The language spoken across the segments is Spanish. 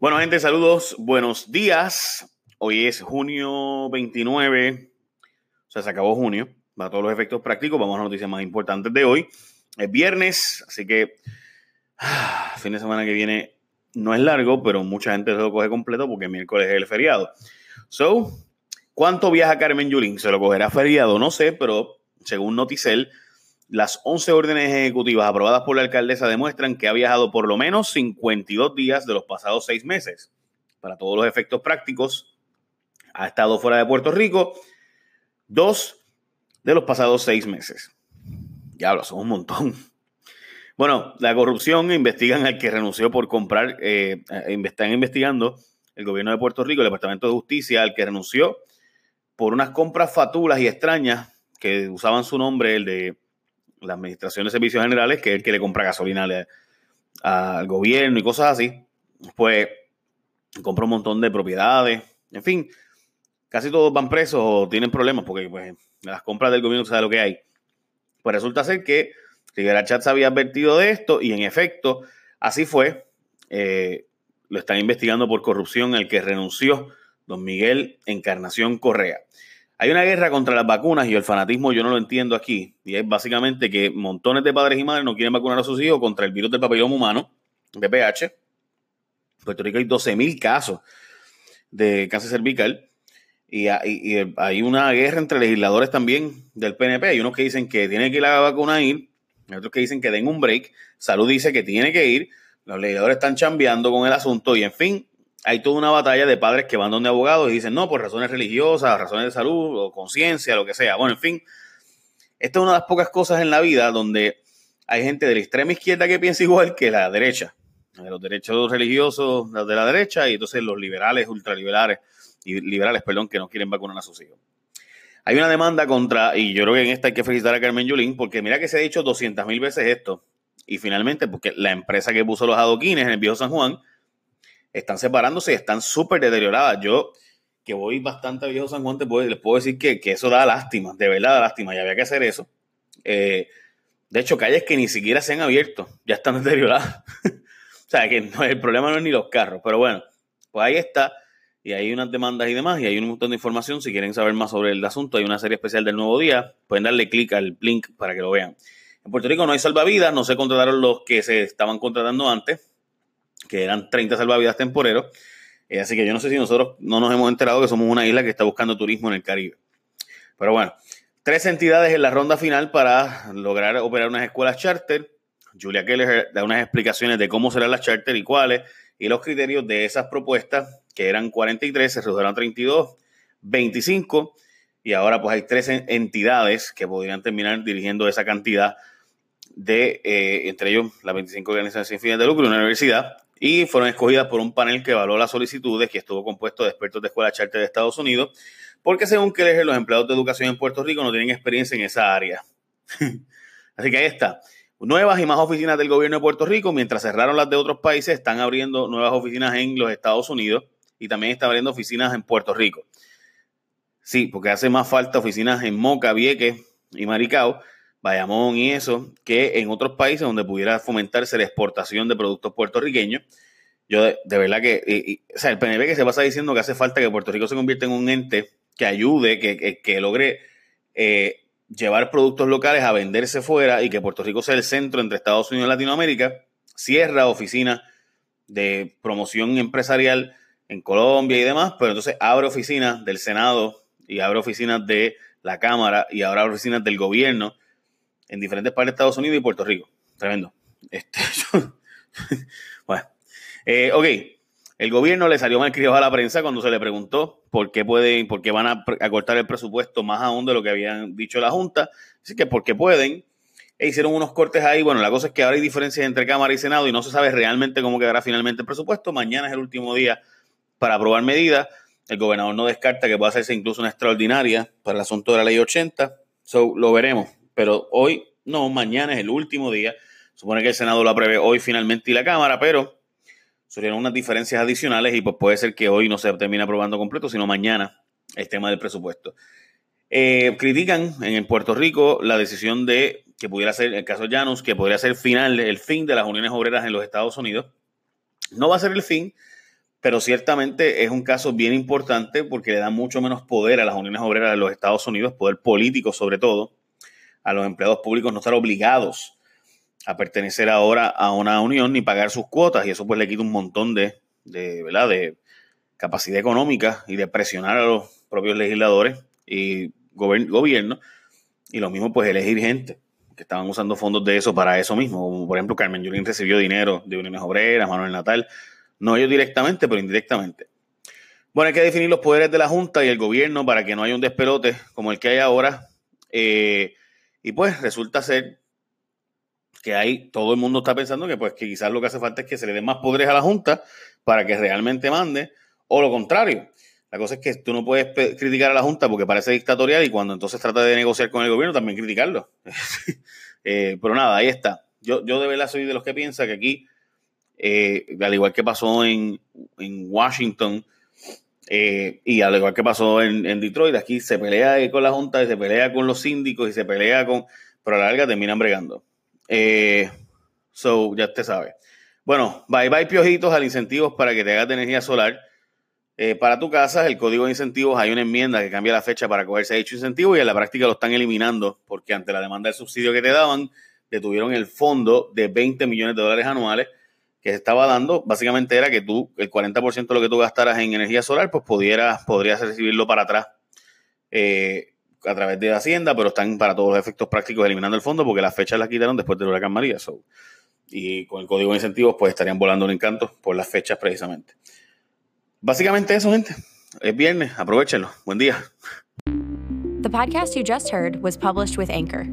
Bueno, gente, saludos, buenos días. Hoy es junio 29, o sea, se acabó junio, para todos los efectos prácticos. Vamos a las noticias más importantes de hoy. Es viernes, así que ah, fin de semana que viene no es largo, pero mucha gente se lo coge completo porque miércoles es el feriado. So, ¿cuánto viaja Carmen Yulín? ¿Se lo cogerá feriado? No sé, pero según Noticel, las 11 órdenes ejecutivas aprobadas por la alcaldesa demuestran que ha viajado por lo menos 52 días de los pasados seis meses. Para todos los efectos prácticos, ha estado fuera de Puerto Rico dos de los pasados seis meses. Diablo, son un montón. Bueno, la corrupción investigan al que renunció por comprar, eh, están investigando el gobierno de Puerto Rico, el Departamento de Justicia, al que renunció por unas compras fatulas y extrañas que usaban su nombre, el de la Administración de Servicios Generales, que es el que le compra gasolina al gobierno y cosas así, pues compra un montón de propiedades, en fin, casi todos van presos o tienen problemas porque pues, las compras del gobierno sabe lo que hay. Pues resulta ser que Rivera Chats había advertido de esto y en efecto así fue. Eh, lo están investigando por corrupción el que renunció don Miguel Encarnación Correa. Hay una guerra contra las vacunas y el fanatismo yo no lo entiendo aquí. Y es básicamente que montones de padres y madres no quieren vacunar a sus hijos contra el virus del papiloma humano, VPH. En Puerto Rico hay 12.000 casos de cáncer cervical. Y, hay una guerra entre legisladores también del PNP. Hay unos que dicen que tiene que ir a la vacuna ir, hay otros que dicen que den un break. Salud dice que tiene que ir. Los legisladores están chambeando con el asunto y en fin, hay toda una batalla de padres que van donde abogados y dicen, no, por razones religiosas, razones de salud o conciencia, lo que sea. Bueno, en fin, esta es una de las pocas cosas en la vida donde hay gente de la extrema izquierda que piensa igual que la derecha. Los derechos religiosos de la derecha y entonces los liberales, ultraliberales, y liberales, perdón, que no quieren vacunar a sus hijos. Hay una demanda contra, y yo creo que en esta hay que felicitar a Carmen Yulín, porque mira que se ha dicho 200 mil veces esto, y finalmente, porque la empresa que puso los adoquines en el viejo San Juan, están separándose y están súper deterioradas. Yo, que voy bastante a Viejo San Juan, les puedo decir que, eso da lástima, de verdad da lástima, y había que hacer eso. Eh, de hecho, calles que ni siquiera se han abierto, ya están deterioradas. o sea, que no, el problema no es ni los carros, pero bueno, pues ahí está. Y hay unas demandas y demás, y hay un montón de información. Si quieren saber más sobre el asunto, hay una serie especial del Nuevo Día. Pueden darle clic al link para que lo vean. En Puerto Rico no hay salvavidas, no se contrataron los que se estaban contratando antes que eran 30 salvavidas temporeros. Eh, así que yo no sé si nosotros no nos hemos enterado que somos una isla que está buscando turismo en el Caribe. Pero bueno, tres entidades en la ronda final para lograr operar unas escuelas charter. Julia Keller da unas explicaciones de cómo serán las charter y cuáles, y los criterios de esas propuestas, que eran 43, se redujeron a 32, 25, y ahora pues hay tres entidades que podrían terminar dirigiendo esa cantidad de, eh, entre ellos, las 25 organizaciones sin fines de lucro y una universidad, y fueron escogidas por un panel que evaluó las solicitudes, que estuvo compuesto de expertos de escuela charter de Estados Unidos, porque según que los empleados de educación en Puerto Rico no tienen experiencia en esa área. Así que ahí está. Nuevas y más oficinas del gobierno de Puerto Rico, mientras cerraron las de otros países, están abriendo nuevas oficinas en los Estados Unidos y también están abriendo oficinas en Puerto Rico. Sí, porque hace más falta oficinas en Moca, Vieques y Maricao, Bayamón y eso, que en otros países donde pudiera fomentarse la exportación de productos puertorriqueños. Yo de, verdad que, o sea, el PNB que se pasa diciendo que hace falta que Puerto Rico se convierta en un ente que ayude, que, que, logre eh, llevar productos locales a venderse fuera y que Puerto Rico sea el centro entre Estados Unidos y Latinoamérica, cierra oficinas de promoción empresarial en Colombia y demás, pero entonces abre oficinas del Senado y abre oficinas de la Cámara y abre oficinas del gobierno en diferentes partes de Estados Unidos y Puerto Rico. Tremendo. Este, bueno, eh, ok. El gobierno le salió mal criado a la prensa cuando se le preguntó por qué pueden, por qué van a, cortar el presupuesto más aún de lo que habían dicho la Junta. Así que porque pueden. E hicieron unos cortes ahí. Bueno, la cosa es que ahora hay diferencias entre Cámara y Senado y no se sabe realmente cómo quedará finalmente el presupuesto. Mañana es el último día para aprobar medidas. El gobernador no descarta que pueda hacerse incluso una extraordinaria para el asunto de la ley 80. So, lo veremos pero hoy no, mañana es el último día. Supone que el Senado lo apruebe hoy finalmente y la Cámara, pero surgieron unas diferencias adicionales y pues puede ser que hoy no se termine aprobando completo, sino mañana el tema del presupuesto. Eh, critican en Puerto Rico la decisión de que pudiera ser, el caso Janus, que podría ser final, el fin de las uniones obreras en los Estados Unidos. No va a ser el fin, pero ciertamente es un caso bien importante porque le da mucho menos poder a las uniones obreras de los Estados Unidos, poder político sobre todo, a los empleados públicos no estar obligados a pertenecer ahora a una unión ni pagar sus cuotas y eso pues le quita un montón de, de, ¿verdad? de capacidad económica y de presionar a los propios legisladores y gobierno y lo mismo pues elegir gente que estaban usando fondos de eso para eso mismo, como por ejemplo Carmen Yulín recibió dinero de Uniones Obreras, Manuel Natal, no ellos directamente, pero indirectamente. Bueno, hay que definir los poderes de la Junta y el gobierno para que no haya un despelote como el que hay ahora. Eh, y pues resulta ser que hay, todo el mundo está pensando que pues que quizás lo que hace falta es que se le den más poderes a la Junta para que realmente mande, o lo contrario. La cosa es que tú no puedes criticar a la Junta porque parece dictatorial y cuando entonces trata de negociar con el gobierno también criticarlo. Eh, pero nada, ahí está. Yo, yo de verdad soy de los que piensa que aquí, eh, al igual que pasó en, Washington eh, y al igual que pasó en, Detroit, aquí se pelea con la Junta y se pelea con los síndicos y se pelea con... Pero a la larga terminan bregando. so, ya te sabe. Bueno, bye bye piojitos al incentivos para que te hagas de energía solar. Eh, para tu casa, el código de incentivos, hay una enmienda que cambia la fecha para cogerse dicho incentivo y en la práctica lo están eliminando porque ante la demanda del subsidio que te daban, detuvieron el fondo de 20 millones de dólares anuales que se estaba dando. Básicamente era que tú, el 40% de lo que tú gastaras en energía solar, pues podrías recibirlo para atrás eh, a través de Hacienda, pero están para todos los efectos prácticos eliminando el fondo porque las fechas las quitaron después del huracán María. y con el código de incentivos, pues estarían volando un encanto por las fechas precisamente. Básicamente eso, gente. Es viernes, aprovechenlo. Buen día. The podcast you just heard was published with Anchor.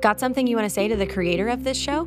Got something you want to say to the creator of this show?